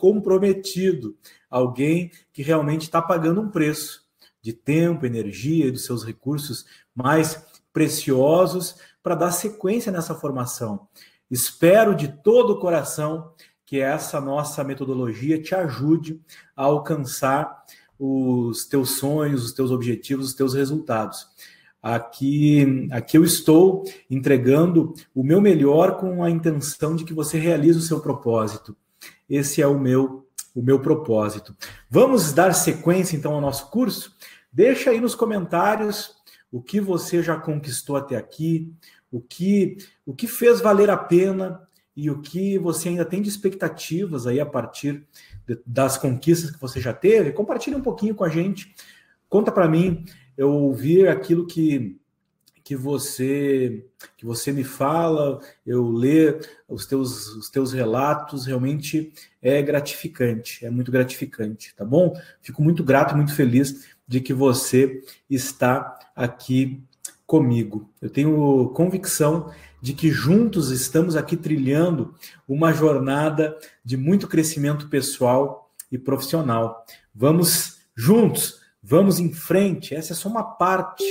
comprometido, alguém que realmente está pagando um preço de tempo, energia e dos seus recursos mais preciosos para dar sequência nessa formação. Espero de todo o coração que essa nossa metodologia te ajude a alcançar os teus sonhos, os teus objetivos, os teus resultados. Aqui, aqui eu estou entregando o meu melhor com a intenção de que você realize o seu propósito. Esse é o meu o meu propósito. Vamos dar sequência então ao nosso curso? Deixa aí nos comentários o que você já conquistou até aqui, o que o que fez valer a pena e o que você ainda tem de expectativas aí a partir de, das conquistas que você já teve. Compartilhe um pouquinho com a gente. Conta para mim, eu ouvir aquilo que que você que você me fala, eu ler os teus, os teus relatos, realmente é gratificante, é muito gratificante, tá bom? Fico muito grato, muito feliz de que você está aqui comigo. Eu tenho convicção de que juntos estamos aqui trilhando uma jornada de muito crescimento pessoal e profissional. Vamos juntos, vamos em frente. Essa é só uma parte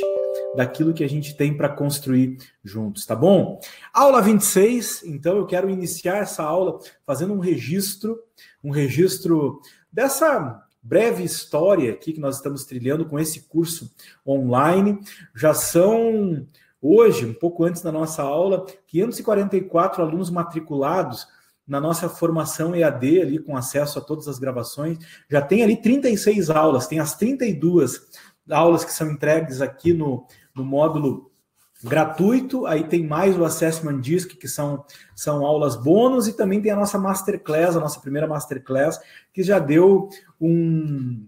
daquilo que a gente tem para construir juntos, tá bom? Aula 26, então eu quero iniciar essa aula fazendo um registro, um registro dessa breve história aqui que nós estamos trilhando com esse curso online. Já são hoje, um pouco antes da nossa aula, 544 alunos matriculados na nossa formação EAD ali com acesso a todas as gravações. Já tem ali 36 aulas, tem as 32 aulas que são entregues aqui no, no módulo gratuito, aí tem mais o Assessment Disc, que são, são aulas bônus, e também tem a nossa Masterclass, a nossa primeira Masterclass, que já deu um,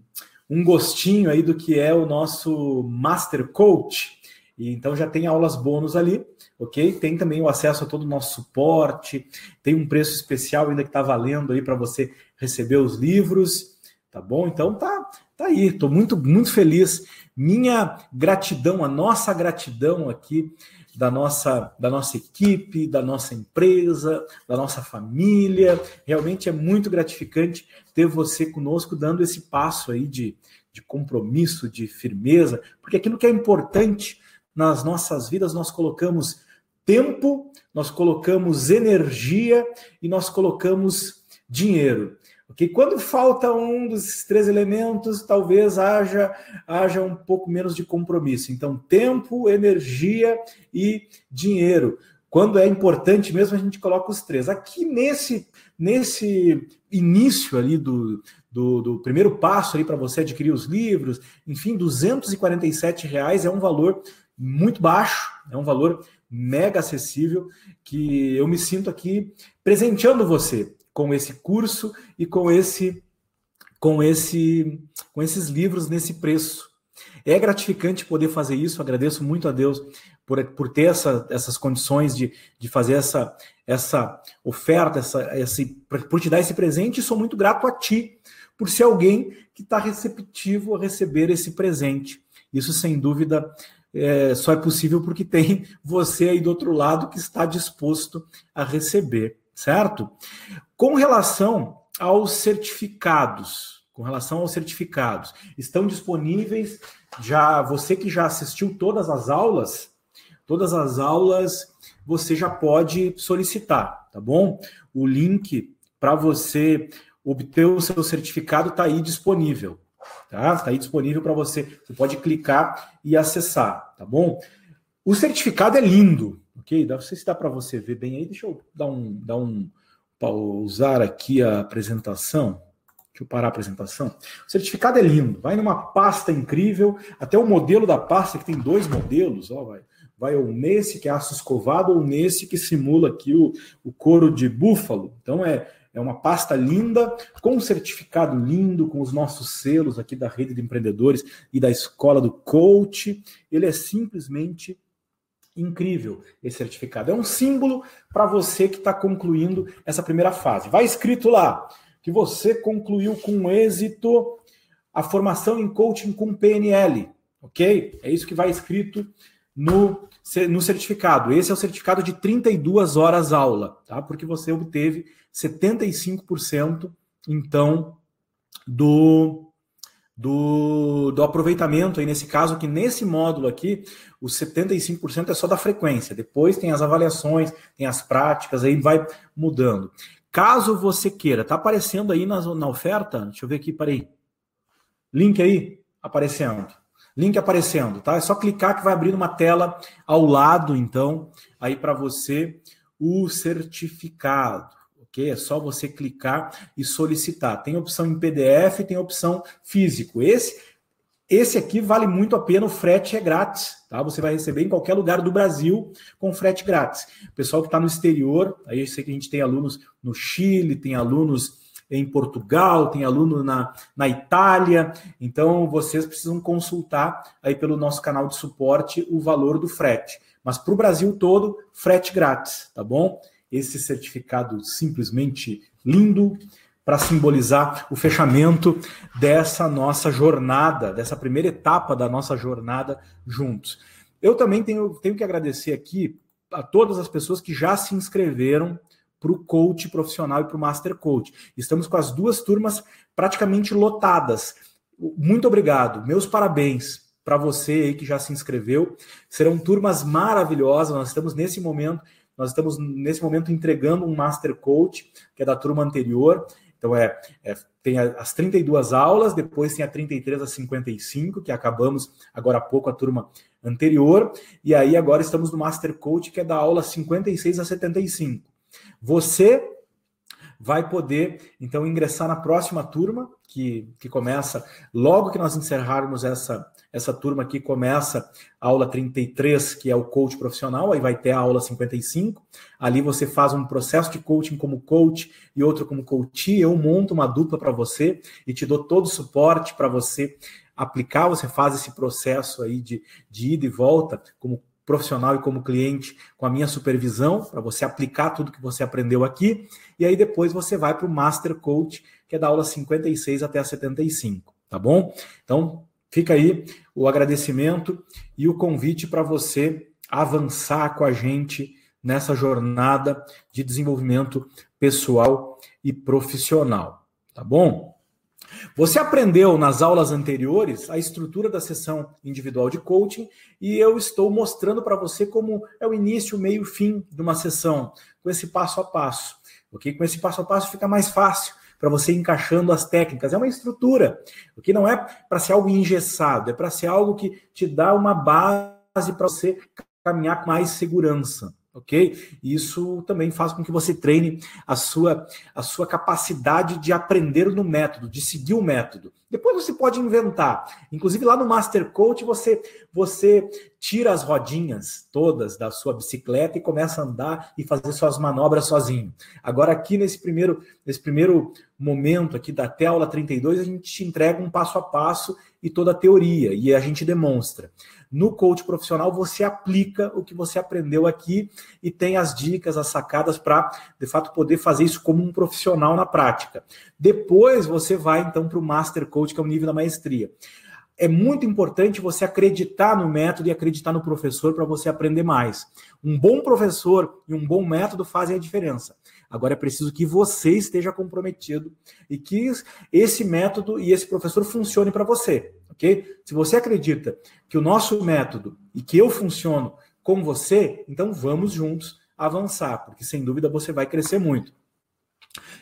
um gostinho aí do que é o nosso Master Coach. Então já tem aulas bônus ali, ok? Tem também o acesso a todo o nosso suporte, tem um preço especial ainda que está valendo aí para você receber os livros, tá bom? Então tá, tá aí, estou muito, muito feliz minha gratidão, a nossa gratidão aqui da nossa, da nossa equipe, da nossa empresa, da nossa família. Realmente é muito gratificante ter você conosco dando esse passo aí de, de compromisso, de firmeza, porque aquilo que é importante nas nossas vidas nós colocamos tempo, nós colocamos energia e nós colocamos dinheiro. Porque quando falta um dos três elementos, talvez haja, haja um pouco menos de compromisso. Então, tempo, energia e dinheiro. Quando é importante mesmo, a gente coloca os três. Aqui nesse, nesse início ali do, do, do primeiro passo ali para você adquirir os livros, enfim, 247 reais é um valor muito baixo, é um valor mega acessível que eu me sinto aqui presenteando você com esse curso e com esse com esse com esses livros nesse preço. É gratificante poder fazer isso, agradeço muito a Deus por, por ter essa, essas condições de, de fazer essa, essa oferta, essa, esse, por te dar esse presente, e sou muito grato a ti, por ser alguém que está receptivo a receber esse presente. Isso, sem dúvida, é, só é possível porque tem você aí do outro lado que está disposto a receber certo? Com relação aos certificados, com relação aos certificados, estão disponíveis já você que já assistiu todas as aulas, todas as aulas você já pode solicitar, tá bom? O link para você obter o seu certificado está aí disponível, tá? Está aí disponível para você. Você pode clicar e acessar, tá bom? O certificado é lindo, ok? Não sei se dá para você ver bem aí. Deixa eu dar um, dar um pausar aqui a apresentação. Deixa eu parar a apresentação. O certificado é lindo, vai numa pasta incrível, até o modelo da pasta, que tem dois modelos, ó, vai, vai ou nesse que é aço escovado, ou nesse que simula aqui o, o couro de búfalo. Então é, é uma pasta linda, com um certificado lindo, com os nossos selos aqui da rede de empreendedores e da escola do coach. Ele é simplesmente incrível esse certificado. É um símbolo para você que está concluindo essa primeira fase. Vai escrito lá que você concluiu com êxito a formação em coaching com PNL, ok? É isso que vai escrito no, no certificado. Esse é o certificado de 32 horas aula, tá? Porque você obteve 75% então, do, do, do aproveitamento, aí nesse caso, que nesse módulo aqui, os 75% é só da frequência. Depois tem as avaliações, tem as práticas, aí vai mudando. Caso você queira, tá aparecendo aí na, na oferta? Deixa eu ver aqui, parei. Link aí aparecendo. Link aparecendo, tá? É só clicar que vai abrir uma tela ao lado, então, aí para você o certificado ok? É só você clicar e solicitar. Tem opção em PDF, tem opção físico. Esse esse aqui vale muito a pena, o frete é grátis, tá? Você vai receber em qualquer lugar do Brasil com frete grátis. Pessoal que está no exterior, aí eu sei que a gente tem alunos no Chile, tem alunos em Portugal, tem aluno na, na Itália, então vocês precisam consultar aí pelo nosso canal de suporte o valor do frete. Mas para o Brasil todo, frete grátis, tá bom? Esse certificado simplesmente lindo para simbolizar o fechamento dessa nossa jornada, dessa primeira etapa da nossa jornada juntos. Eu também tenho, tenho que agradecer aqui a todas as pessoas que já se inscreveram para o coach profissional e para o master coach. Estamos com as duas turmas praticamente lotadas. Muito obrigado, meus parabéns para você aí que já se inscreveu. Serão turmas maravilhosas. Nós estamos nesse momento nós estamos, nesse momento, entregando um Master Coach, que é da turma anterior. Então, é, é tem as 32 aulas, depois tem a 33 a 55, que acabamos agora há pouco a turma anterior. E aí, agora estamos no Master Coach, que é da aula 56 a 75. Você vai poder, então, ingressar na próxima turma, que, que começa logo que nós encerrarmos essa, essa turma aqui, começa a aula 33, que é o coach profissional, aí vai ter a aula 55. Ali você faz um processo de coaching como coach e outro como coach. Eu monto uma dupla para você e te dou todo o suporte para você aplicar. Você faz esse processo aí de, de ida e volta como profissional e como cliente com a minha supervisão, para você aplicar tudo que você aprendeu aqui, e aí depois você vai para o Master Coach, que é da aula 56 até a 75, tá bom? Então, fica aí o agradecimento e o convite para você avançar com a gente nessa jornada de desenvolvimento pessoal e profissional, tá bom? Você aprendeu nas aulas anteriores a estrutura da sessão individual de coaching e eu estou mostrando para você como é o início, meio, fim de uma sessão, com esse passo a passo. Ok? Com esse passo a passo fica mais fácil para você encaixando as técnicas. É uma estrutura, o que não é para ser algo engessado, é para ser algo que te dá uma base para você caminhar com mais segurança ok? Isso também faz com que você treine a sua, a sua capacidade de aprender no método, de seguir o método. Depois você pode inventar. Inclusive lá no Master Coach você você tira as rodinhas todas da sua bicicleta e começa a andar e fazer suas manobras sozinho. Agora aqui nesse primeiro nesse primeiro momento aqui da até aula 32 a gente te entrega um passo a passo e toda a teoria e a gente demonstra. No coach profissional, você aplica o que você aprendeu aqui e tem as dicas, as sacadas para, de fato, poder fazer isso como um profissional na prática. Depois você vai, então, para o Master Coach, que é o nível da maestria é muito importante você acreditar no método e acreditar no professor para você aprender mais. Um bom professor e um bom método fazem a diferença. Agora é preciso que você esteja comprometido e que esse método e esse professor funcione para você, ok? Se você acredita que o nosso método e que eu funciono com você, então vamos juntos avançar, porque sem dúvida você vai crescer muito.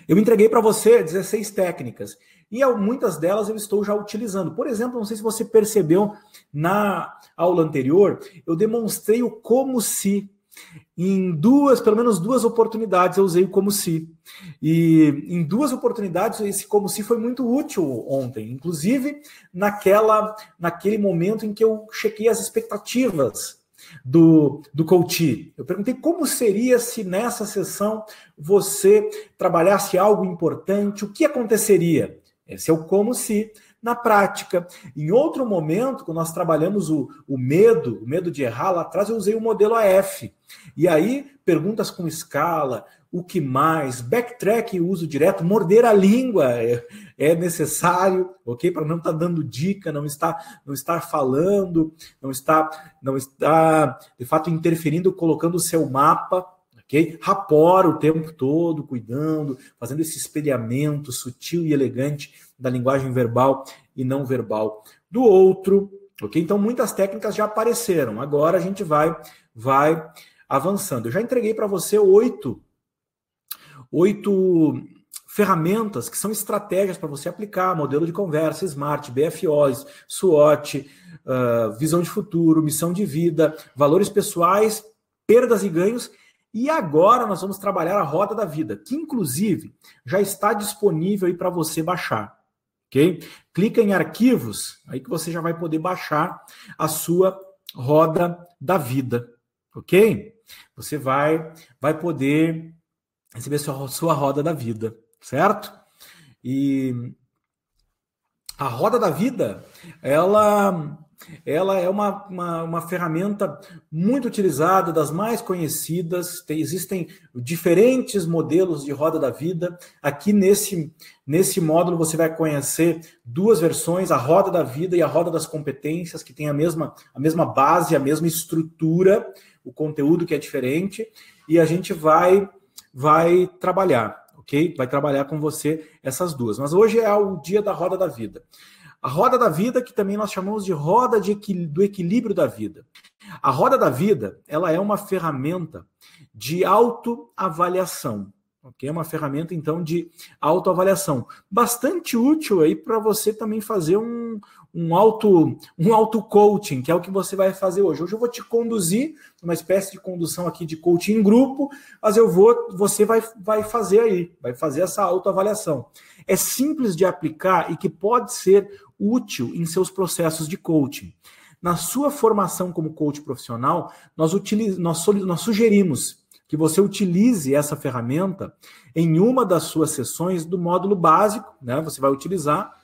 Eu entreguei para você 16 técnicas e muitas delas eu estou já utilizando. Por exemplo, não sei se você percebeu na aula anterior, eu demonstrei o como se em duas, pelo menos duas oportunidades eu usei o como se. E em duas oportunidades esse como se foi muito útil ontem, inclusive naquela naquele momento em que eu chequei as expectativas do, do coach. Eu perguntei como seria se nessa sessão você trabalhasse algo importante, o que aconteceria? Esse é o como se na prática. Em outro momento, quando nós trabalhamos o, o medo, o medo de errar, lá atrás eu usei o modelo AF. E aí, perguntas com escala, o que mais, backtrack uso direto, morder a língua é, é necessário, ok? Para não estar tá dando dica, não estar, não estar falando, não estar, não estar, de fato, interferindo, colocando o seu mapa ok? O tempo todo, cuidando, fazendo esse espelhamento sutil e elegante da linguagem verbal e não verbal do outro, ok? Então muitas técnicas já apareceram. Agora a gente vai vai avançando. Eu já entreguei para você oito oito ferramentas que são estratégias para você aplicar, modelo de conversa, SMART, BFOs, SWOT, uh, visão de futuro, missão de vida, valores pessoais, perdas e ganhos. E agora nós vamos trabalhar a roda da vida, que inclusive já está disponível aí para você baixar. Ok? Clica em arquivos, aí que você já vai poder baixar a sua roda da vida. Ok? Você vai, vai poder receber sua, sua roda da vida certo? E a roda da vida, ela, ela é uma, uma, uma, ferramenta muito utilizada, das mais conhecidas. Tem, existem diferentes modelos de roda da vida. Aqui nesse, nesse módulo você vai conhecer duas versões, a roda da vida e a roda das competências, que tem a mesma, a mesma base, a mesma estrutura, o conteúdo que é diferente, e a gente vai, vai trabalhar ok? Vai trabalhar com você essas duas. Mas hoje é o dia da roda da vida. A roda da vida, que também nós chamamos de roda de equil do equilíbrio da vida. A roda da vida, ela é uma ferramenta de autoavaliação. Ok? É uma ferramenta, então, de autoavaliação. Bastante útil aí para você também fazer um, um auto um auto coaching, que é o que você vai fazer hoje. Hoje eu vou te conduzir, uma espécie de condução aqui de coaching em grupo, mas eu vou, você vai, vai fazer aí, vai fazer essa autoavaliação. É simples de aplicar e que pode ser útil em seus processos de coaching. Na sua formação como coach profissional, nós, utiliz, nós, nós sugerimos que você utilize essa ferramenta em uma das suas sessões do módulo básico, né? Você vai utilizar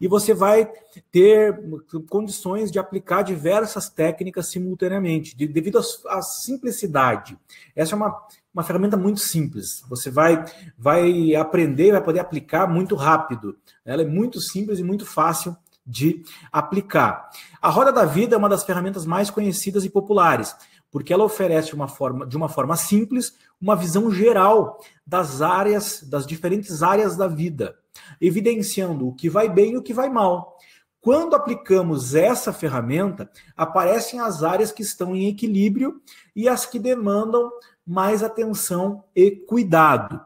e você vai ter condições de aplicar diversas técnicas simultaneamente, de, devido à simplicidade. Essa é uma, uma ferramenta muito simples. Você vai, vai aprender, vai poder aplicar muito rápido. Ela é muito simples e muito fácil de aplicar. A roda da vida é uma das ferramentas mais conhecidas e populares, porque ela oferece uma forma, de uma forma simples uma visão geral das áreas, das diferentes áreas da vida evidenciando o que vai bem e o que vai mal. Quando aplicamos essa ferramenta, aparecem as áreas que estão em equilíbrio e as que demandam mais atenção e cuidado.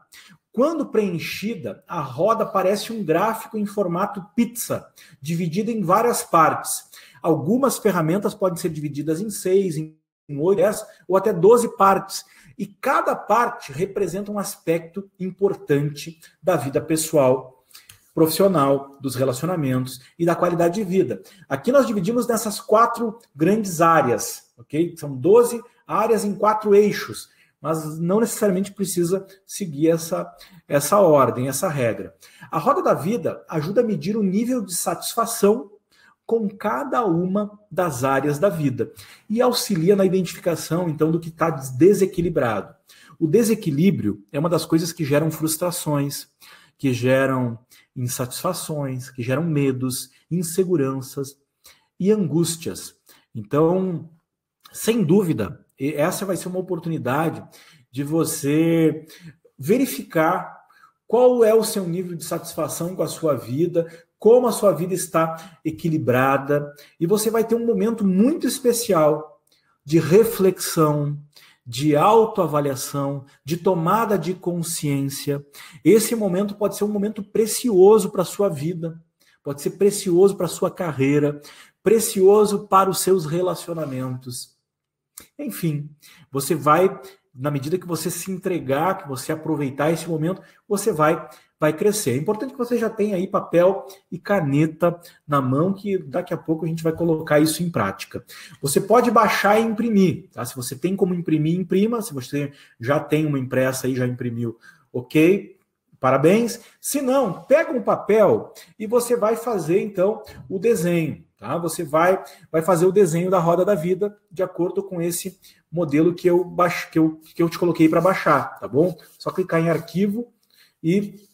Quando preenchida, a roda parece um gráfico em formato pizza, dividido em várias partes. Algumas ferramentas podem ser divididas em seis, em oito, dez ou até doze partes. E cada parte representa um aspecto importante da vida pessoal profissional, dos relacionamentos e da qualidade de vida. Aqui nós dividimos nessas quatro grandes áreas, ok? São 12 áreas em quatro eixos, mas não necessariamente precisa seguir essa, essa ordem, essa regra. A roda da vida ajuda a medir o nível de satisfação com cada uma das áreas da vida e auxilia na identificação, então, do que está desequilibrado. O desequilíbrio é uma das coisas que geram frustrações, que geram insatisfações, que geram medos, inseguranças e angústias. Então, sem dúvida, essa vai ser uma oportunidade de você verificar qual é o seu nível de satisfação com a sua vida, como a sua vida está equilibrada, e você vai ter um momento muito especial de reflexão, de autoavaliação, de tomada de consciência. Esse momento pode ser um momento precioso para a sua vida, pode ser precioso para a sua carreira, precioso para os seus relacionamentos. Enfim, você vai, na medida que você se entregar, que você aproveitar esse momento, você vai vai crescer. É importante que você já tenha aí papel e caneta na mão, que daqui a pouco a gente vai colocar isso em prática. Você pode baixar e imprimir, tá? Se você tem como imprimir, imprima. Se você já tem uma impressa aí, já imprimiu, ok. Parabéns. Se não, pega um papel e você vai fazer então o desenho, tá? Você vai vai fazer o desenho da roda da vida de acordo com esse modelo que eu baixo, que eu, que eu te coloquei para baixar, tá bom? Só clicar em arquivo e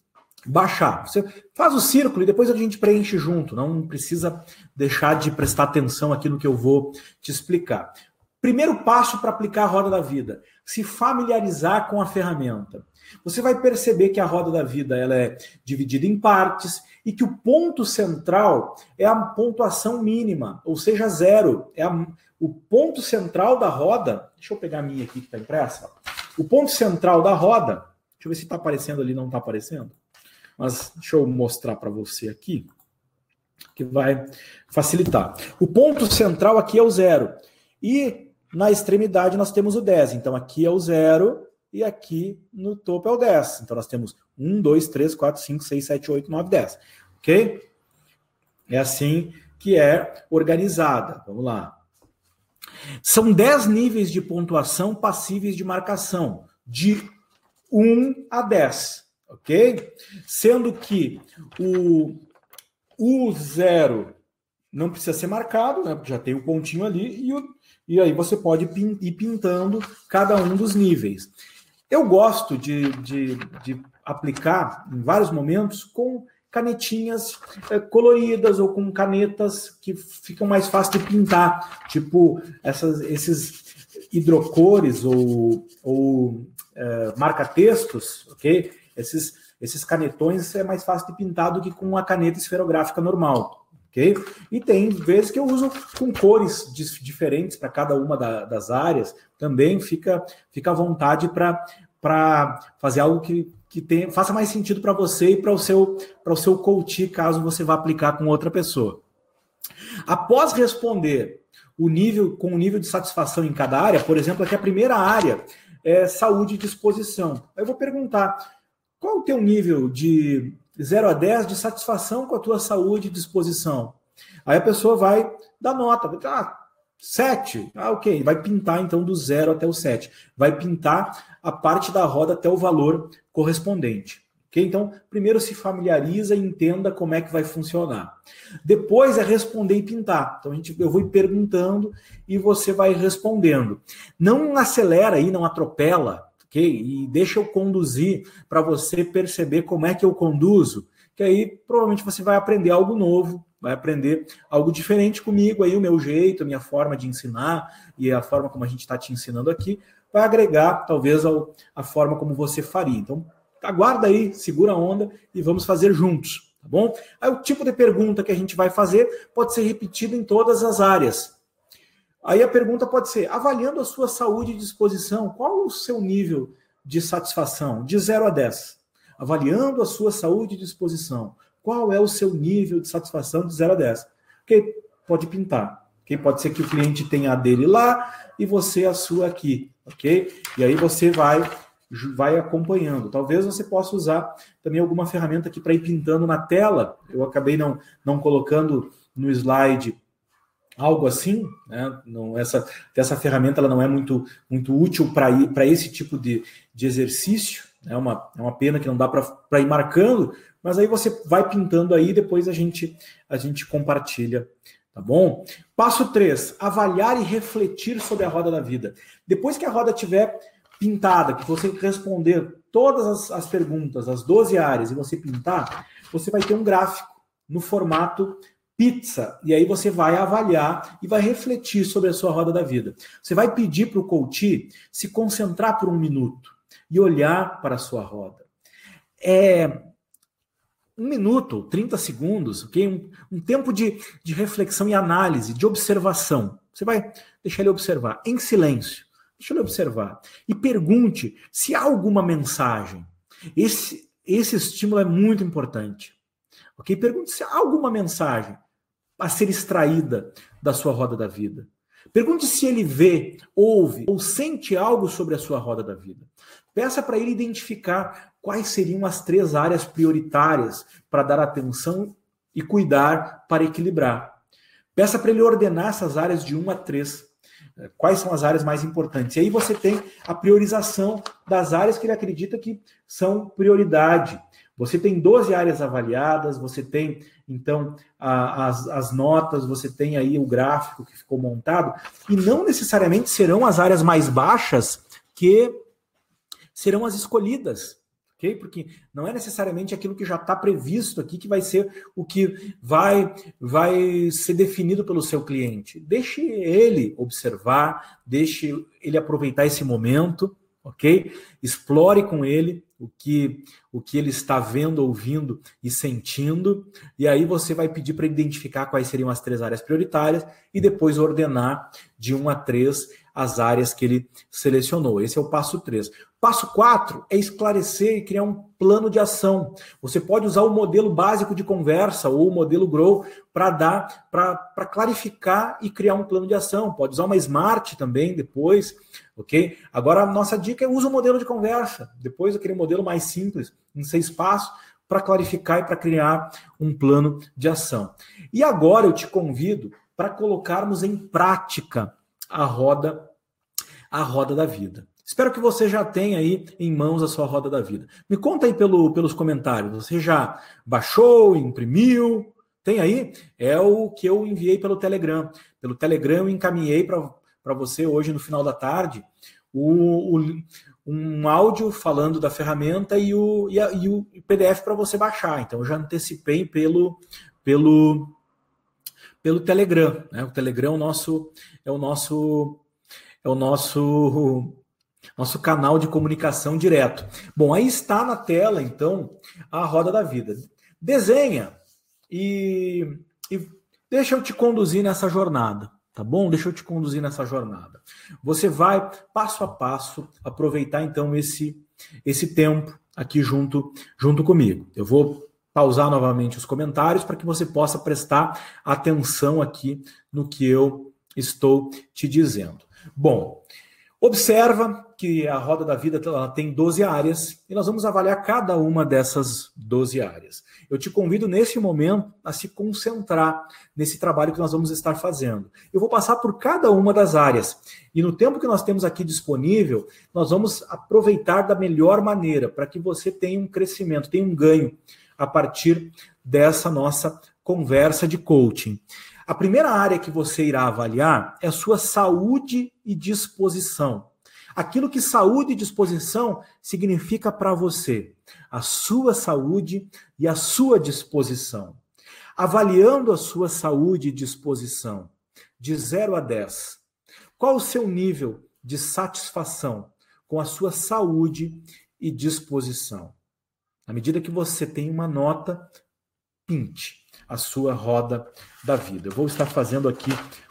baixar. Você faz o círculo e depois a gente preenche junto. Não precisa deixar de prestar atenção aqui no que eu vou te explicar. Primeiro passo para aplicar a roda da vida: se familiarizar com a ferramenta. Você vai perceber que a roda da vida ela é dividida em partes e que o ponto central é a pontuação mínima, ou seja, zero. É a, o ponto central da roda. Deixa eu pegar a minha aqui que está impressa. O ponto central da roda. Deixa eu ver se está aparecendo ali, não está aparecendo. Mas deixa eu mostrar para você aqui, que vai facilitar. O ponto central aqui é o zero. E na extremidade nós temos o 10. Então aqui é o zero e aqui no topo é o 10. Então nós temos 1, 2, 3, 4, 5, 6, 7, 8, 9, 10. Ok? É assim que é organizada. Vamos lá. São 10 níveis de pontuação passíveis de marcação, de 1 a 10. Ok? Sendo que o, o zero não precisa ser marcado, né? Já tem o pontinho ali, e, o, e aí você pode ir pintando cada um dos níveis. Eu gosto de, de, de aplicar em vários momentos com canetinhas é, coloridas ou com canetas que ficam mais fáceis de pintar, tipo essas, esses hidrocores ou, ou é, marca-textos, ok? Esses, esses canetões é mais fácil de pintar do que com uma caneta esferográfica normal, ok? E tem vezes que eu uso com cores diferentes para cada uma da, das áreas, também fica, fica à vontade para fazer algo que, que tenha, faça mais sentido para você e para o seu para o seu coach, caso você vá aplicar com outra pessoa. Após responder o nível com o nível de satisfação em cada área, por exemplo, aqui a primeira área é saúde e disposição. Eu vou perguntar qual o teu nível de 0 a 10 de satisfação com a tua saúde e disposição? Aí a pessoa vai dar nota, vai ah, 7. Ah, ok. Vai pintar então do 0 até o 7. Vai pintar a parte da roda até o valor correspondente. Ok? Então, primeiro se familiariza e entenda como é que vai funcionar. Depois é responder e pintar. Então, a gente, eu vou perguntando e você vai respondendo. Não acelera aí, não atropela E deixa eu conduzir para você perceber como é que eu conduzo, que aí provavelmente você vai aprender algo novo, vai aprender algo diferente comigo, aí o meu jeito, a minha forma de ensinar e a forma como a gente está te ensinando aqui, vai agregar talvez ao, a forma como você faria. Então, aguarda aí, segura a onda e vamos fazer juntos, tá bom? Aí o tipo de pergunta que a gente vai fazer pode ser repetido em todas as áreas. Aí a pergunta pode ser: avaliando a sua saúde e disposição, qual o seu nível de satisfação? De 0 a 10. Avaliando a sua saúde e disposição, qual é o seu nível de satisfação de 0 a 10? Porque pode pintar. Okay? Pode ser que o cliente tenha a dele lá e você a sua aqui, ok? E aí você vai vai acompanhando. Talvez você possa usar também alguma ferramenta aqui para ir pintando na tela. Eu acabei não, não colocando no slide algo assim, né? Não, essa, essa ferramenta ela não é muito, muito útil para esse tipo de, de exercício. É uma, é uma pena que não dá para ir marcando, mas aí você vai pintando aí, depois a gente, a gente compartilha, tá bom? Passo 3, avaliar e refletir sobre a roda da vida. Depois que a roda tiver pintada, que você responder todas as, as perguntas, as 12 áreas, e você pintar, você vai ter um gráfico no formato pizza. E aí você vai avaliar e vai refletir sobre a sua roda da vida. Você vai pedir para o coach se concentrar por um minuto e olhar para a sua roda. É um minuto, 30 segundos, ok? Um, um tempo de, de reflexão e análise, de observação. Você vai deixar ele observar em silêncio. Deixa ele observar. E pergunte se há alguma mensagem. Esse, esse estímulo é muito importante. Ok? Pergunte se há alguma mensagem a ser extraída da sua roda da vida. Pergunte se ele vê, ouve ou sente algo sobre a sua roda da vida. Peça para ele identificar quais seriam as três áreas prioritárias para dar atenção e cuidar para equilibrar. Peça para ele ordenar essas áreas de uma a três. Quais são as áreas mais importantes? E aí você tem a priorização das áreas que ele acredita que são prioridade. Você tem 12 áreas avaliadas, você tem, então, a, as, as notas, você tem aí o gráfico que ficou montado, e não necessariamente serão as áreas mais baixas que serão as escolhidas. ok? Porque não é necessariamente aquilo que já está previsto aqui que vai ser o que vai, vai ser definido pelo seu cliente. Deixe ele observar, deixe ele aproveitar esse momento, ok? Explore com ele o que o que ele está vendo, ouvindo e sentindo, e aí você vai pedir para identificar quais seriam as três áreas prioritárias e depois ordenar de 1 a 3 as áreas que ele selecionou. Esse é o passo 3. Passo 4 é esclarecer e criar um plano de ação. Você pode usar o modelo básico de conversa ou o modelo Grow para dar, para clarificar e criar um plano de ação. Pode usar uma Smart também depois, ok? Agora a nossa dica é usa o modelo de conversa. Depois aquele modelo mais simples, em seis passos, para clarificar e para criar um plano de ação. E agora eu te convido para colocarmos em prática a roda a roda da vida. Espero que você já tenha aí em mãos a sua roda da vida. Me conta aí pelo, pelos comentários. Você já baixou, imprimiu? Tem aí? É o que eu enviei pelo Telegram. Pelo Telegram eu encaminhei para você hoje no final da tarde o, o, um áudio falando da ferramenta e o, e, a, e o PDF para você baixar. Então eu já antecipei pelo, pelo, pelo Telegram. Né? O Telegram é o nosso é o nosso é o nosso nosso canal de comunicação direto. Bom, aí está na tela então a roda da vida. Desenha e, e deixa eu te conduzir nessa jornada, tá bom? Deixa eu te conduzir nessa jornada. Você vai passo a passo aproveitar então esse esse tempo aqui junto junto comigo. Eu vou pausar novamente os comentários para que você possa prestar atenção aqui no que eu estou te dizendo. Bom, observa que a roda da vida tem 12 áreas e nós vamos avaliar cada uma dessas 12 áreas. Eu te convido nesse momento a se concentrar nesse trabalho que nós vamos estar fazendo. Eu vou passar por cada uma das áreas e no tempo que nós temos aqui disponível, nós vamos aproveitar da melhor maneira para que você tenha um crescimento, tenha um ganho a partir dessa nossa conversa de coaching. A primeira área que você irá avaliar é a sua saúde e disposição. Aquilo que saúde e disposição significa para você, a sua saúde e a sua disposição. Avaliando a sua saúde e disposição, de 0 a 10, qual o seu nível de satisfação com a sua saúde e disposição? À medida que você tem uma nota, pinte a sua roda da vida. Eu vou estar fazendo aqui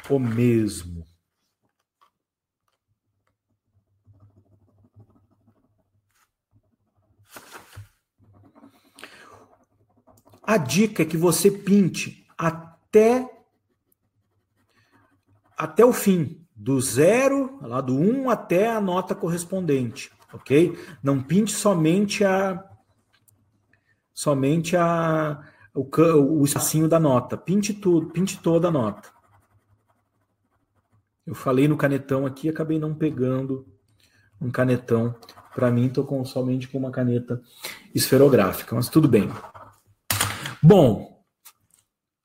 o mesmo. A dica é que você pinte até até o fim, do zero, lá do 1 um até a nota correspondente, ok? Não pinte somente a somente a, o, o espacinho da nota. Pinte tudo, pinte toda a nota. Eu falei no canetão aqui, acabei não pegando um canetão. Para mim, estou somente com uma caneta esferográfica, mas tudo bem. Bom,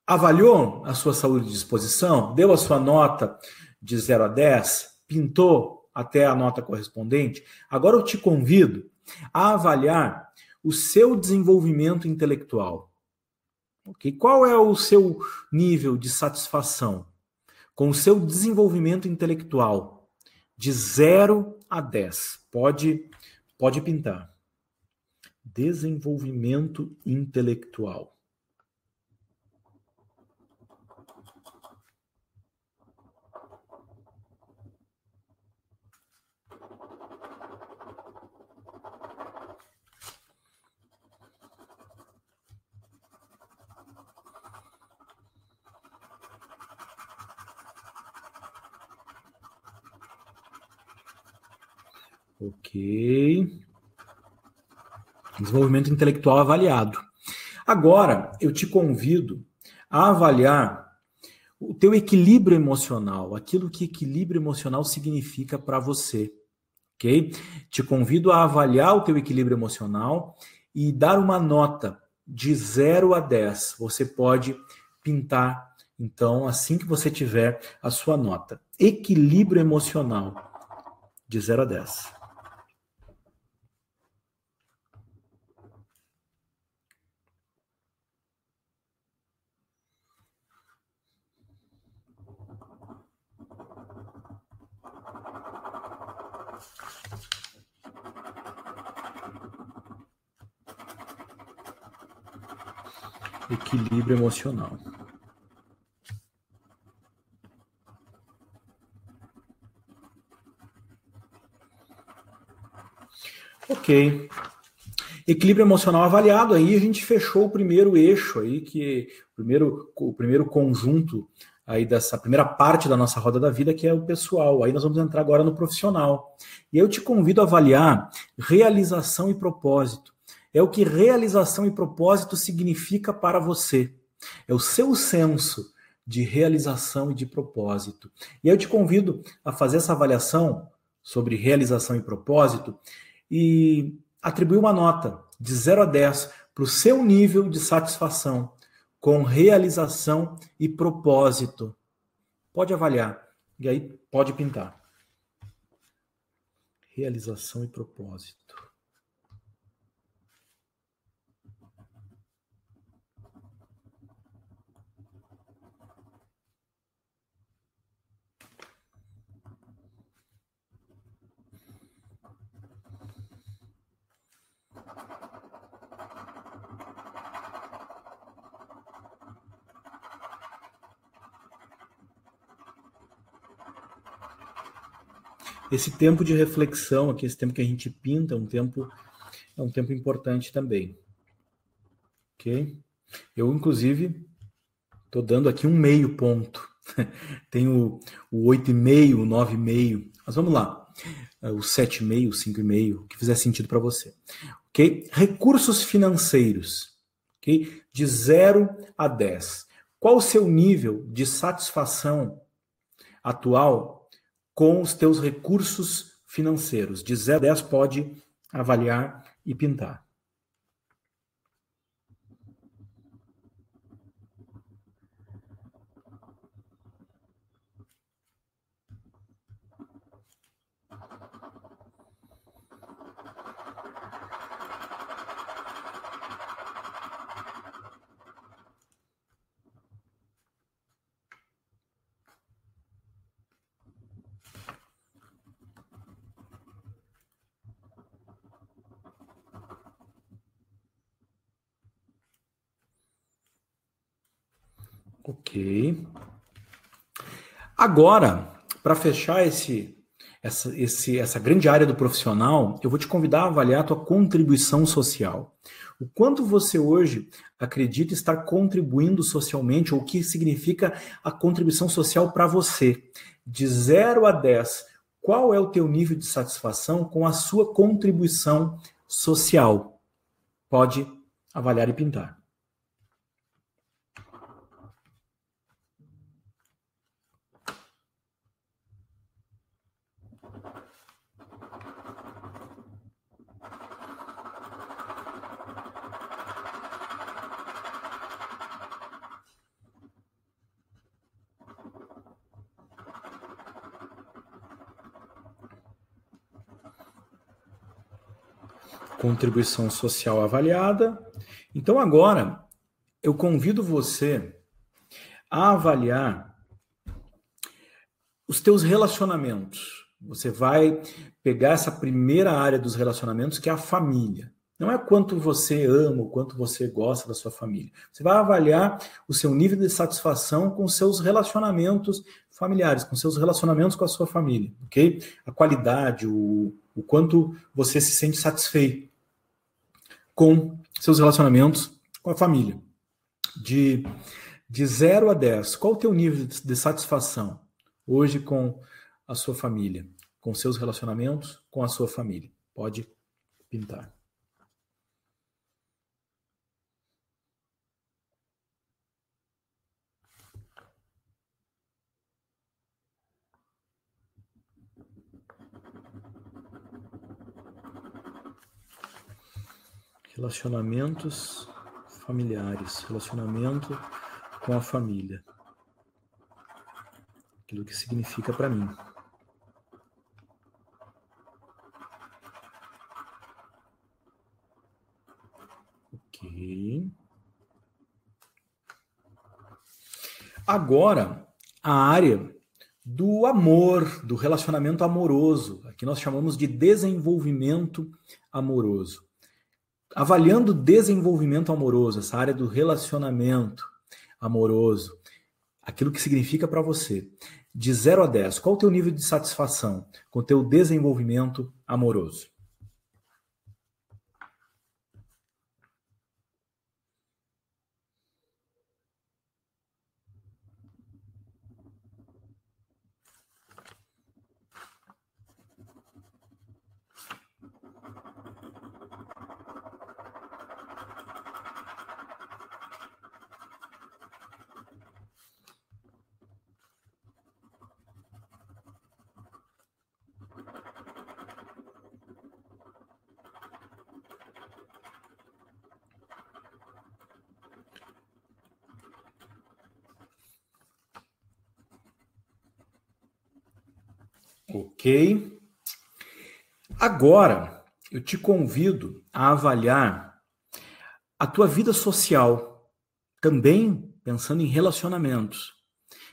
avaliou a sua saúde de disposição? Deu a sua nota de 0 a 10? Pintou até a nota correspondente? Agora eu te convido a avaliar o seu desenvolvimento intelectual. Okay? Qual é o seu nível de satisfação com o seu desenvolvimento intelectual? De 0 a 10. Pode, pode pintar. Desenvolvimento intelectual. Ok. Desenvolvimento intelectual avaliado. Agora, eu te convido a avaliar o teu equilíbrio emocional, aquilo que equilíbrio emocional significa para você, ok? Te convido a avaliar o teu equilíbrio emocional e dar uma nota de 0 a 10. Você pode pintar, então, assim que você tiver a sua nota. Equilíbrio emocional, de 0 a 10. Equilíbrio emocional. Ok. Equilíbrio emocional avaliado, aí a gente fechou o primeiro eixo aí, que primeiro, o primeiro conjunto aí dessa primeira parte da nossa roda da vida, que é o pessoal. Aí nós vamos entrar agora no profissional. E eu te convido a avaliar realização e propósito. É o que realização e propósito significa para você. É o seu senso de realização e de propósito. E eu te convido a fazer essa avaliação sobre realização e propósito e atribuir uma nota de 0 a 10 para o seu nível de satisfação com realização e propósito. Pode avaliar e aí pode pintar. Realização e propósito. Esse tempo de reflexão aqui, esse tempo que a gente pinta, é um tempo é um tempo importante também. Ok? Eu, inclusive, estou dando aqui um meio ponto. Tenho o 8,5, o 9,5. Mas vamos lá. É, o 7,5, o 5,5, o que fizer sentido para você. Ok? Recursos financeiros. Ok? De 0 a 10. Qual o seu nível de satisfação atual com os teus recursos financeiros. De 0 a 10 pode avaliar e pintar. Ok. Agora, para fechar esse, essa, esse, essa grande área do profissional, eu vou te convidar a avaliar a tua contribuição social. O quanto você hoje acredita estar contribuindo socialmente, ou o que significa a contribuição social para você. De 0 a 10, qual é o teu nível de satisfação com a sua contribuição social? Pode avaliar e pintar. Contribuição social avaliada. Então, agora, eu convido você a avaliar os teus relacionamentos. Você vai pegar essa primeira área dos relacionamentos, que é a família. Não é quanto você ama, o quanto você gosta da sua família. Você vai avaliar o seu nível de satisfação com seus relacionamentos familiares, com seus relacionamentos com a sua família, ok? A qualidade, o, o quanto você se sente satisfeito com seus relacionamentos com a família. De, de 0 a 10, qual o teu nível de satisfação hoje com a sua família, com seus relacionamentos com a sua família? Pode pintar. Relacionamentos familiares, relacionamento com a família. Aquilo que significa para mim. Ok. Agora, a área do amor, do relacionamento amoroso. Aqui nós chamamos de desenvolvimento amoroso. Avaliando desenvolvimento amoroso, essa área do relacionamento amoroso, aquilo que significa para você, de 0 a 10, qual o teu nível de satisfação com o teu desenvolvimento amoroso? Ok. Agora, eu te convido a avaliar a tua vida social, também pensando em relacionamentos.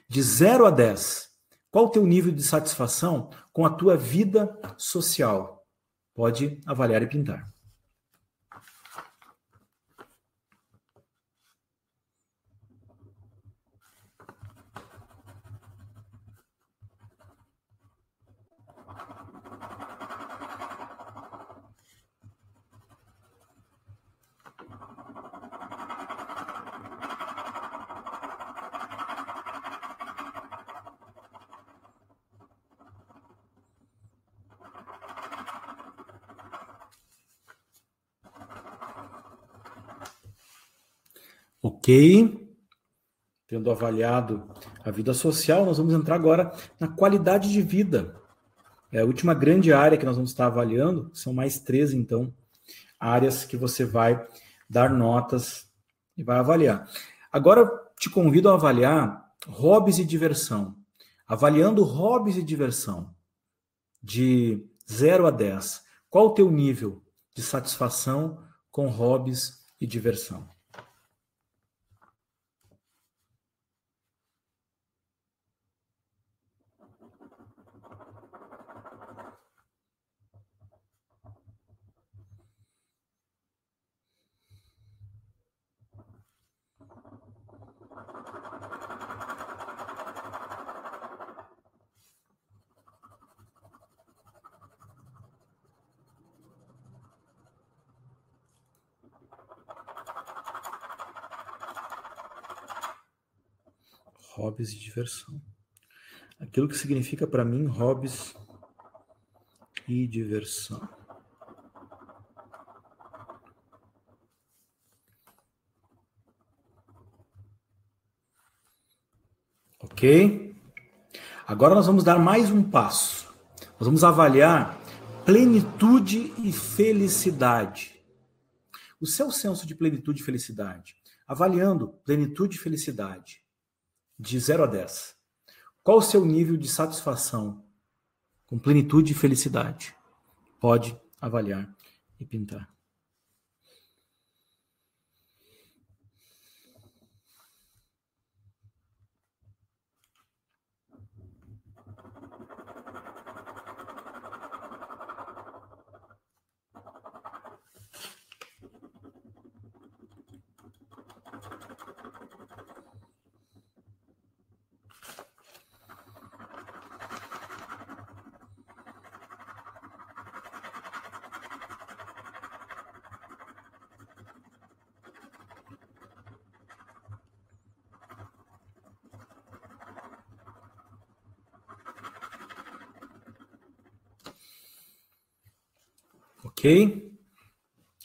De 0 a 10, qual o teu nível de satisfação com a tua vida social? Pode avaliar e pintar. Ok. Tendo avaliado a vida social, nós vamos entrar agora na qualidade de vida. É a última grande área que nós vamos estar avaliando, são mais três, então, áreas que você vai dar notas e vai avaliar. Agora, te convido a avaliar hobbies e diversão. Avaliando hobbies e diversão, de 0 a 10, qual o teu nível de satisfação com hobbies e diversão? Hobbies e diversão. Aquilo que significa para mim hobbies e diversão. Ok? Agora nós vamos dar mais um passo. Nós vamos avaliar plenitude e felicidade. O seu senso de plenitude e felicidade. Avaliando plenitude e felicidade de 0 a 10. Qual o seu nível de satisfação com plenitude e felicidade? Pode avaliar e pintar.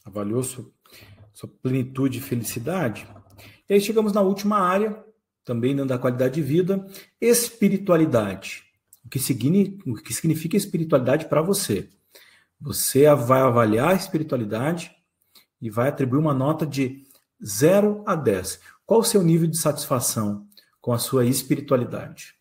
Avaliou sua, sua plenitude e felicidade. E aí chegamos na última área, também dando a qualidade de vida, espiritualidade. O que, significa, o que significa espiritualidade para você? Você vai avaliar a espiritualidade e vai atribuir uma nota de 0 a 10. Qual o seu nível de satisfação com a sua espiritualidade?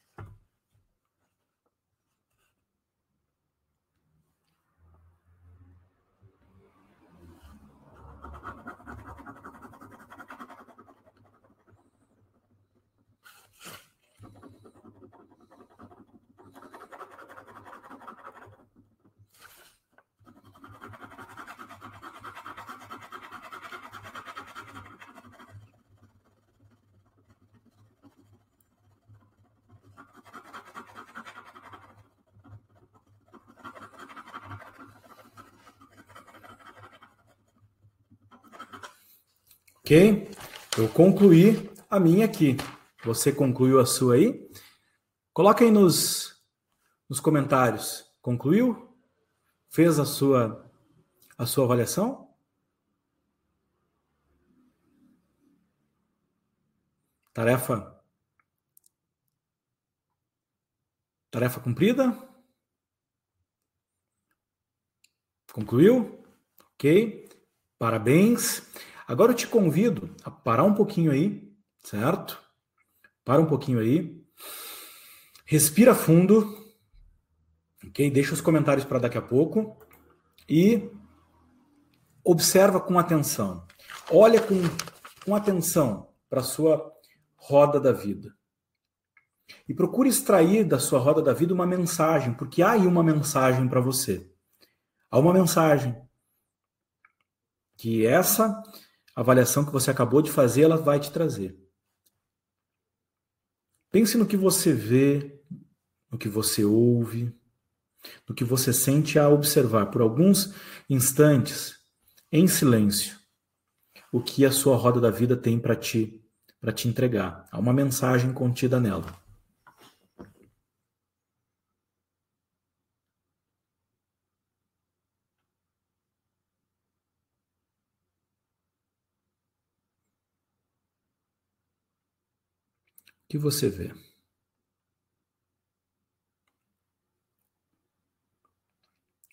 Ok? Eu concluí a minha aqui. Você concluiu a sua aí? Coloca aí nos, nos comentários. Concluiu? Fez a sua a sua avaliação? Tarefa Tarefa cumprida? Concluiu? Ok. Parabéns. Agora eu te convido a parar um pouquinho aí, certo? Para um pouquinho aí. Respira fundo. Ok? Deixa os comentários para daqui a pouco. E observa com atenção. Olha com, com atenção para a sua roda da vida. E procure extrair da sua roda da vida uma mensagem, porque há aí uma mensagem para você. Há uma mensagem que essa avaliação que você acabou de fazer, ela vai te trazer. Pense no que você vê, no que você ouve, no que você sente a observar por alguns instantes, em silêncio, o que a sua roda da vida tem para ti, para te entregar. Há uma mensagem contida nela. Que você vê?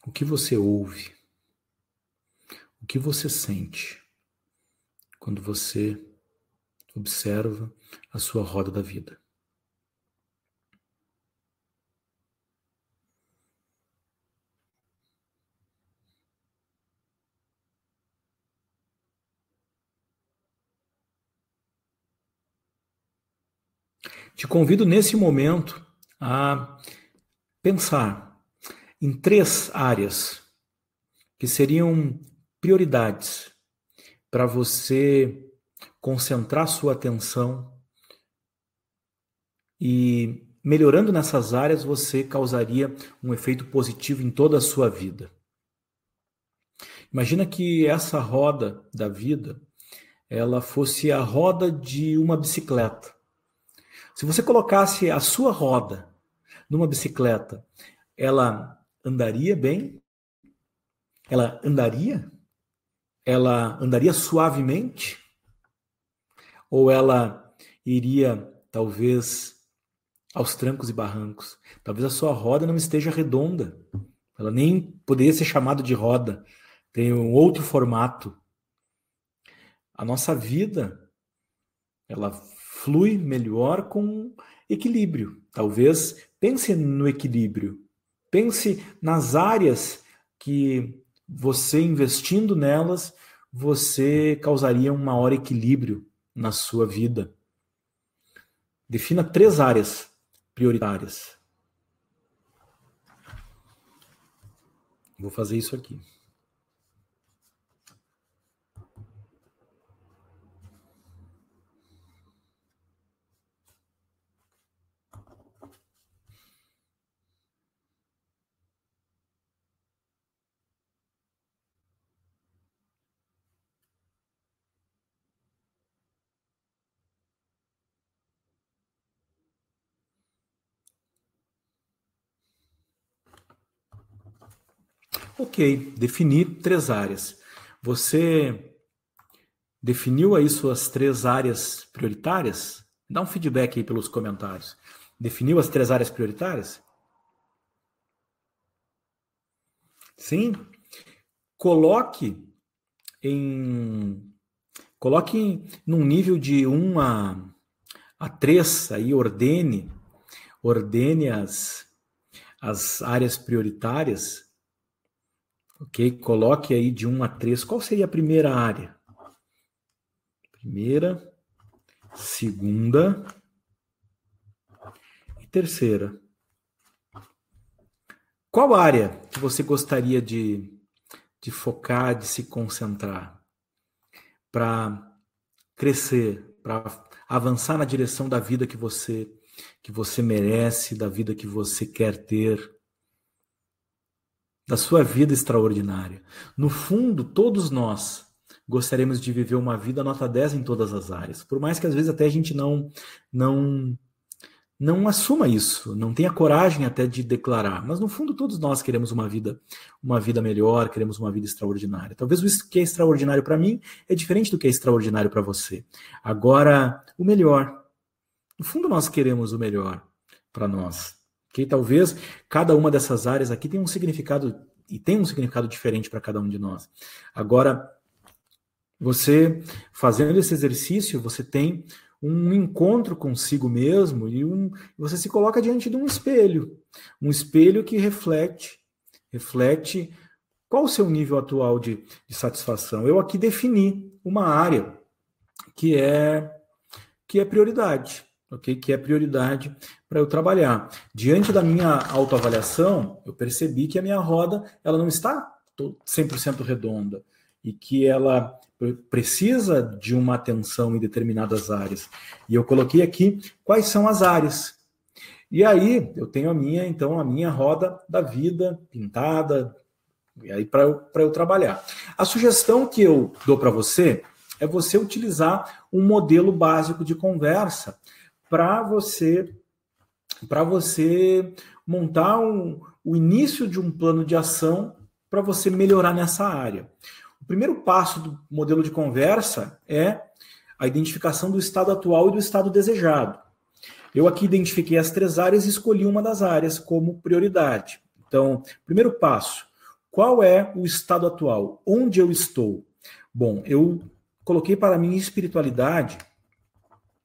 O que você ouve? O que você sente quando você observa a sua roda da vida? Te convido nesse momento a pensar em três áreas que seriam prioridades para você concentrar sua atenção e melhorando nessas áreas você causaria um efeito positivo em toda a sua vida. Imagina que essa roda da vida ela fosse a roda de uma bicicleta. Se você colocasse a sua roda numa bicicleta, ela andaria bem? Ela andaria? Ela andaria suavemente? Ou ela iria, talvez, aos trancos e barrancos? Talvez a sua roda não esteja redonda. Ela nem poderia ser chamada de roda. Tem um outro formato. A nossa vida, ela flui melhor com equilíbrio. Talvez pense no equilíbrio. Pense nas áreas que você investindo nelas, você causaria um maior equilíbrio na sua vida. Defina três áreas prioritárias. Vou fazer isso aqui. Ok, definir três áreas. Você definiu aí suas três áreas prioritárias? Dá um feedback aí pelos comentários. Definiu as três áreas prioritárias? Sim. Coloque em coloque num nível de 1 a, a 3, aí ordene, ordene as, as áreas prioritárias Ok? Coloque aí de 1 a 3. Qual seria a primeira área? Primeira, segunda e terceira. Qual área que você gostaria de, de focar, de se concentrar para crescer, para avançar na direção da vida que você que você merece, da vida que você quer ter? Da sua vida extraordinária. No fundo, todos nós gostaríamos de viver uma vida nota 10 em todas as áreas. Por mais que às vezes até a gente não não não assuma isso, não tenha coragem até de declarar, mas no fundo todos nós queremos uma vida, uma vida melhor, queremos uma vida extraordinária. Talvez o que é extraordinário para mim é diferente do que é extraordinário para você. Agora, o melhor. No fundo nós queremos o melhor para nós. Que talvez cada uma dessas áreas aqui tenha um significado e tem um significado diferente para cada um de nós. Agora, você fazendo esse exercício, você tem um encontro consigo mesmo e um, você se coloca diante de um espelho, um espelho que reflete, reflete qual o seu nível atual de, de satisfação. Eu aqui defini uma área que é que é prioridade, ok? Que é prioridade para eu trabalhar. Diante da minha autoavaliação, eu percebi que a minha roda ela não está 100% redonda e que ela precisa de uma atenção em determinadas áreas. E eu coloquei aqui quais são as áreas. E aí eu tenho a minha, então, a minha roda da vida pintada, e aí para eu, eu trabalhar. A sugestão que eu dou para você é você utilizar um modelo básico de conversa para você para você montar um, o início de um plano de ação para você melhorar nessa área primeiro passo do modelo de conversa é a identificação do estado atual e do estado desejado. Eu aqui identifiquei as três áreas e escolhi uma das áreas como prioridade. Então, primeiro passo: qual é o estado atual? Onde eu estou? Bom, eu coloquei para a minha espiritualidade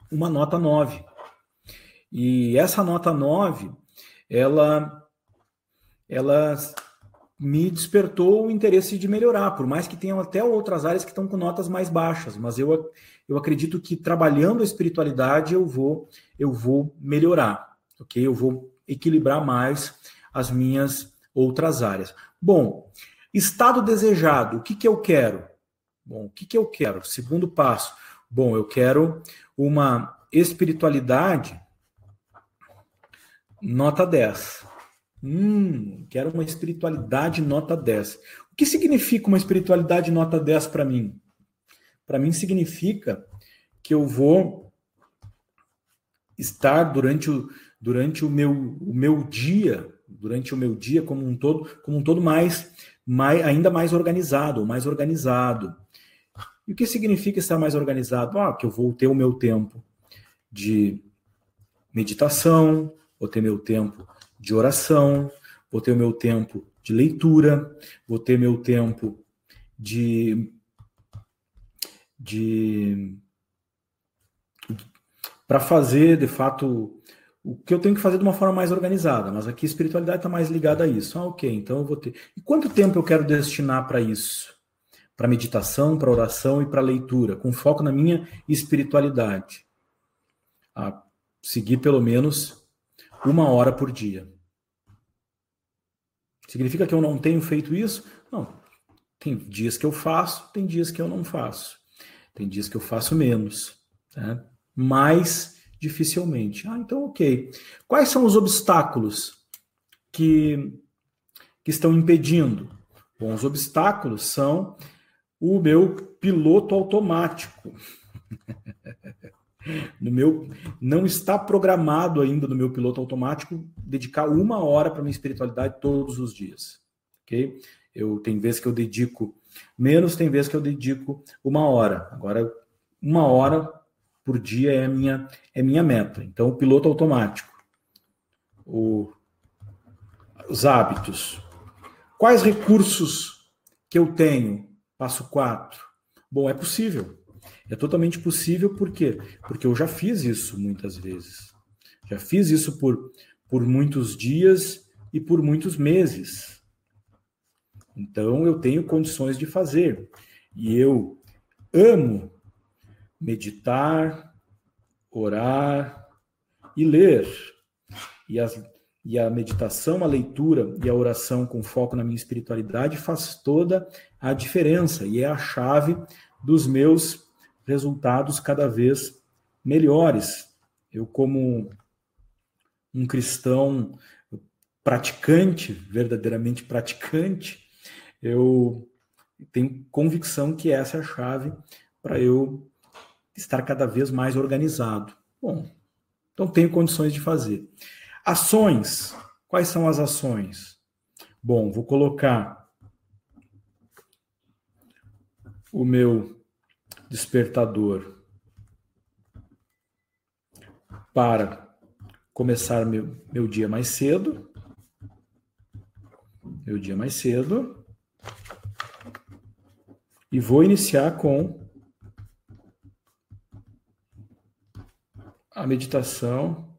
uma nota 9. E essa nota 9, ela, ela me despertou o interesse de melhorar, por mais que tenham até outras áreas que estão com notas mais baixas, mas eu, eu acredito que trabalhando a espiritualidade eu vou eu vou melhorar, ok? Eu vou equilibrar mais as minhas outras áreas. Bom, estado desejado, o que, que eu quero? Bom, o que, que eu quero? Segundo passo. Bom, eu quero uma espiritualidade nota 10. Hum, quero uma espiritualidade nota 10. O que significa uma espiritualidade nota 10 para mim? Para mim significa que eu vou estar durante o, durante o, meu, o meu dia, durante o meu dia como um todo, como um todo mais, mais ainda mais organizado, mais organizado. E o que significa estar mais organizado? Ah, que eu vou ter o meu tempo de meditação, vou ter meu tempo de oração, vou ter o meu tempo de leitura, vou ter meu tempo de de para fazer de fato o que eu tenho que fazer de uma forma mais organizada, mas aqui a espiritualidade está mais ligada a isso. Ah, ok, então eu vou ter. E quanto tempo eu quero destinar para isso? Para meditação, para oração e para leitura, com foco na minha espiritualidade. A seguir pelo menos uma hora por dia. Significa que eu não tenho feito isso? Não. Tem dias que eu faço, tem dias que eu não faço. Tem dias que eu faço menos. Né? Mais dificilmente. Ah, então ok. Quais são os obstáculos que, que estão impedindo? Bom, os obstáculos são o meu piloto automático. No meu, não está programado ainda no meu piloto automático dedicar uma hora para minha espiritualidade todos os dias, ok? Eu tem vezes que eu dedico menos, tem vezes que eu dedico uma hora. Agora, uma hora por dia é minha é minha meta. Então, o piloto automático, o, os hábitos. Quais recursos que eu tenho? Passo 4. Bom, é possível. É totalmente possível, por quê? Porque eu já fiz isso muitas vezes. Já fiz isso por, por muitos dias e por muitos meses. Então eu tenho condições de fazer. E eu amo meditar, orar e ler. E, as, e a meditação, a leitura e a oração com foco na minha espiritualidade faz toda a diferença e é a chave dos meus resultados cada vez melhores. Eu, como um cristão praticante, verdadeiramente praticante, eu, tenho convicção que essa é a chave para eu estar cada vez mais organizado. Bom, então tenho condições de fazer. Ações. Quais são as ações? Bom, vou colocar o meu despertador para começar meu, meu dia mais cedo. Meu dia mais cedo. E vou iniciar com a meditação,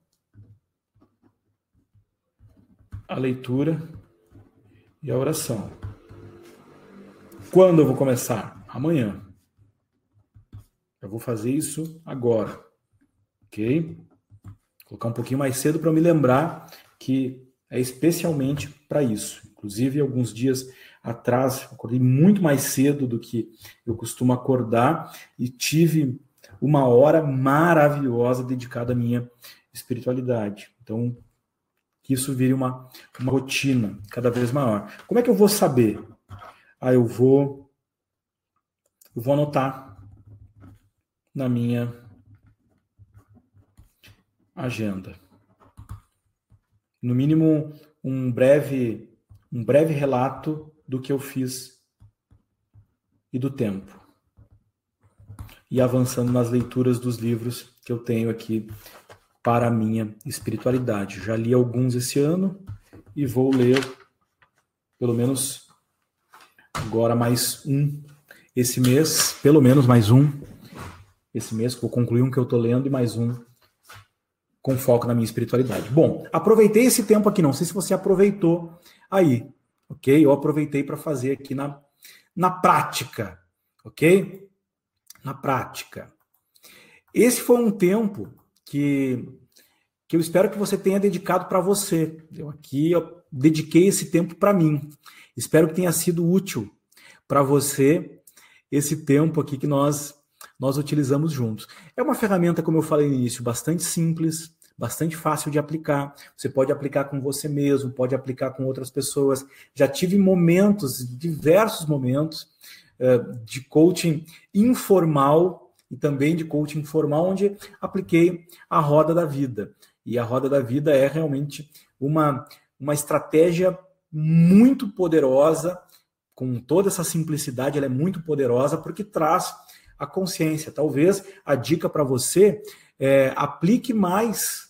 a leitura e a oração. Quando eu vou começar? Amanhã. Eu vou fazer isso agora. Ok? colocar um pouquinho mais cedo para me lembrar que é especialmente para isso. Inclusive, alguns dias atrás, acordei muito mais cedo do que eu costumo acordar e tive uma hora maravilhosa dedicada à minha espiritualidade. Então, que isso vire uma, uma rotina cada vez maior. Como é que eu vou saber? Ah, eu vou eu vou anotar na minha agenda. No mínimo, um breve, um breve relato do que eu fiz e do tempo. E avançando nas leituras dos livros que eu tenho aqui para a minha espiritualidade. Já li alguns esse ano e vou ler pelo menos agora mais um esse mês, pelo menos mais um esse mês, vou concluir um que eu estou lendo e mais um com foco na minha espiritualidade. Bom, aproveitei esse tempo aqui, não sei se você aproveitou aí, ok? Eu aproveitei para fazer aqui na, na prática, ok? Na prática. Esse foi um tempo que, que eu espero que você tenha dedicado para você. Eu aqui eu dediquei esse tempo para mim. Espero que tenha sido útil para você esse tempo aqui que nós nós utilizamos juntos. É uma ferramenta, como eu falei no início, bastante simples, bastante fácil de aplicar. Você pode aplicar com você mesmo, pode aplicar com outras pessoas. Já tive momentos, diversos momentos, eh, de coaching informal e também de coaching formal, onde apliquei a roda da vida. E a roda da vida é realmente uma, uma estratégia muito poderosa, com toda essa simplicidade, ela é muito poderosa porque traz a consciência. Talvez a dica para você é aplique mais,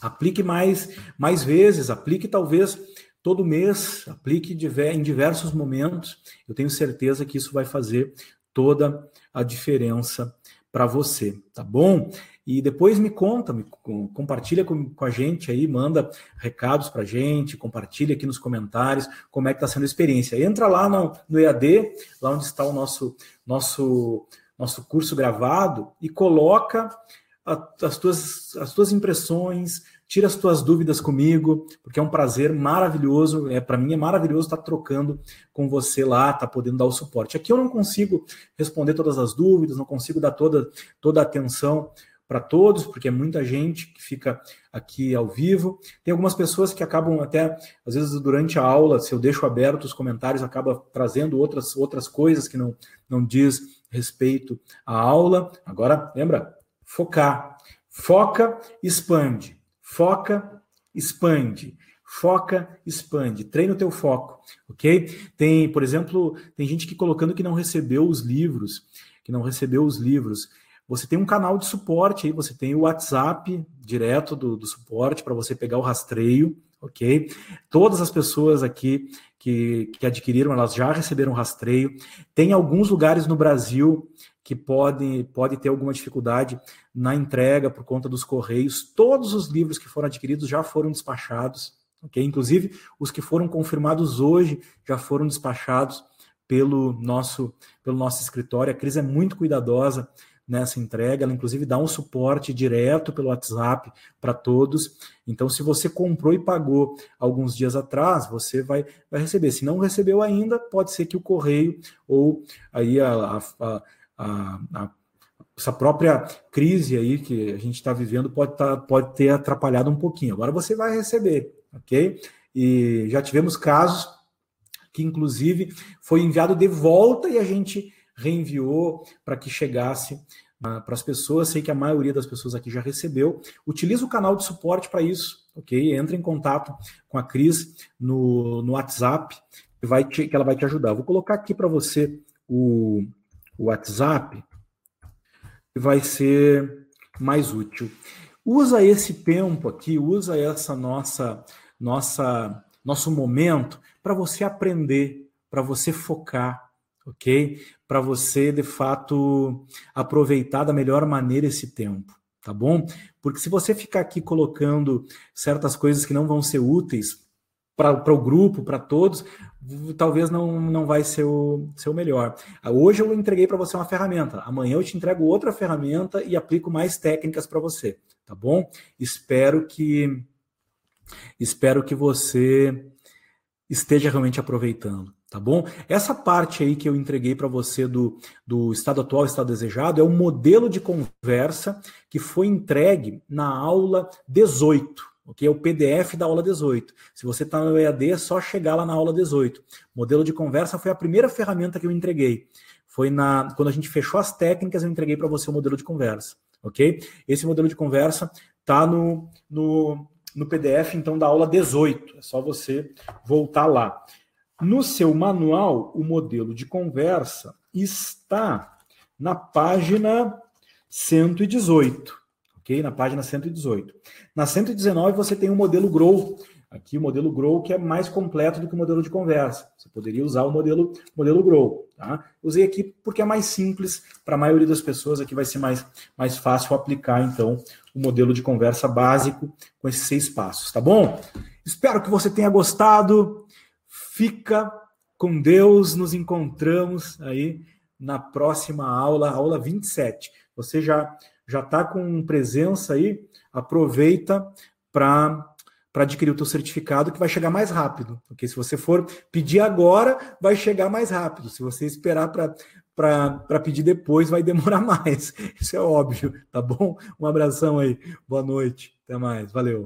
aplique mais, mais vezes, aplique talvez todo mês, aplique em diversos momentos. Eu tenho certeza que isso vai fazer toda a diferença para você, tá bom? E depois me conta, me compartilha com, com a gente aí, manda recados para a gente, compartilha aqui nos comentários como é que está sendo a experiência. Entra lá no, no EAD, lá onde está o nosso, nosso, nosso curso gravado, e coloca as, tuas, as tuas impressões, tira as tuas dúvidas comigo, porque é um prazer maravilhoso, é para mim é maravilhoso estar tá trocando com você lá, tá podendo dar o suporte. Aqui eu não consigo responder todas as dúvidas, não consigo dar toda toda a atenção para todos, porque é muita gente que fica aqui ao vivo. Tem algumas pessoas que acabam até, às vezes, durante a aula, se eu deixo aberto os comentários, acaba trazendo outras, outras coisas que não, não diz respeito à aula. Agora, lembra, focar. Foca, expande. Foca, expande. Foca, expande. Treina o teu foco, ok? Tem, por exemplo, tem gente que colocando que não recebeu os livros, que não recebeu os livros. Você tem um canal de suporte aí, você tem o WhatsApp direto do, do suporte para você pegar o rastreio, ok? Todas as pessoas aqui que, que adquiriram, elas já receberam rastreio. Tem alguns lugares no Brasil que podem pode ter alguma dificuldade na entrega por conta dos correios. Todos os livros que foram adquiridos já foram despachados, ok? Inclusive, os que foram confirmados hoje já foram despachados pelo nosso, pelo nosso escritório. A Cris é muito cuidadosa nessa entrega. Ela, inclusive, dá um suporte direto pelo WhatsApp para todos. Então, se você comprou e pagou alguns dias atrás, você vai, vai receber. Se não recebeu ainda, pode ser que o correio ou aí a, a, a, a essa própria crise aí que a gente está vivendo pode, tá, pode ter atrapalhado um pouquinho. Agora você vai receber, ok? E já tivemos casos que inclusive foi enviado de volta e a gente reenviou para que chegasse uh, para as pessoas. Sei que a maioria das pessoas aqui já recebeu. Utiliza o canal de suporte para isso, ok? Entra em contato com a Cris no, no WhatsApp, que, vai te, que ela vai te ajudar. Vou colocar aqui para você o, o WhatsApp, que vai ser mais útil. Usa esse tempo aqui, usa essa nossa nossa nosso momento para você aprender, para você focar, ok? Para você, de fato, aproveitar da melhor maneira esse tempo, tá bom? Porque se você ficar aqui colocando certas coisas que não vão ser úteis para o grupo, para todos, talvez não, não vai ser o, ser o melhor. Hoje eu entreguei para você uma ferramenta, amanhã eu te entrego outra ferramenta e aplico mais técnicas para você, tá bom? Espero que espero que você esteja realmente aproveitando, tá bom? Essa parte aí que eu entreguei para você do, do estado atual, estado desejado, é o modelo de conversa que foi entregue na aula 18, ok? É o PDF da aula 18. Se você está no EAD, é só chegar lá na aula 18. Modelo de conversa foi a primeira ferramenta que eu entreguei. Foi na quando a gente fechou as técnicas, eu entreguei para você o modelo de conversa, ok? Esse modelo de conversa tá no, no no PDF, então, da aula 18. É só você voltar lá. No seu manual, o modelo de conversa está na página 118, ok? Na página 118. Na 119, você tem o modelo Grow. Aqui, o modelo Grow, que é mais completo do que o modelo de conversa. Você poderia usar o modelo, modelo Grow. Tá? Usei aqui porque é mais simples para a maioria das pessoas. Aqui vai ser mais, mais fácil aplicar, então, o modelo de conversa básico com esses seis passos, tá bom? Espero que você tenha gostado. Fica com Deus. Nos encontramos aí na próxima aula, aula 27. Você já já está com presença aí, aproveita para para adquirir o teu certificado que vai chegar mais rápido, porque se você for pedir agora, vai chegar mais rápido. Se você esperar para pedir depois, vai demorar mais. Isso é óbvio, tá bom? Um abração aí. Boa noite. Até mais. Valeu.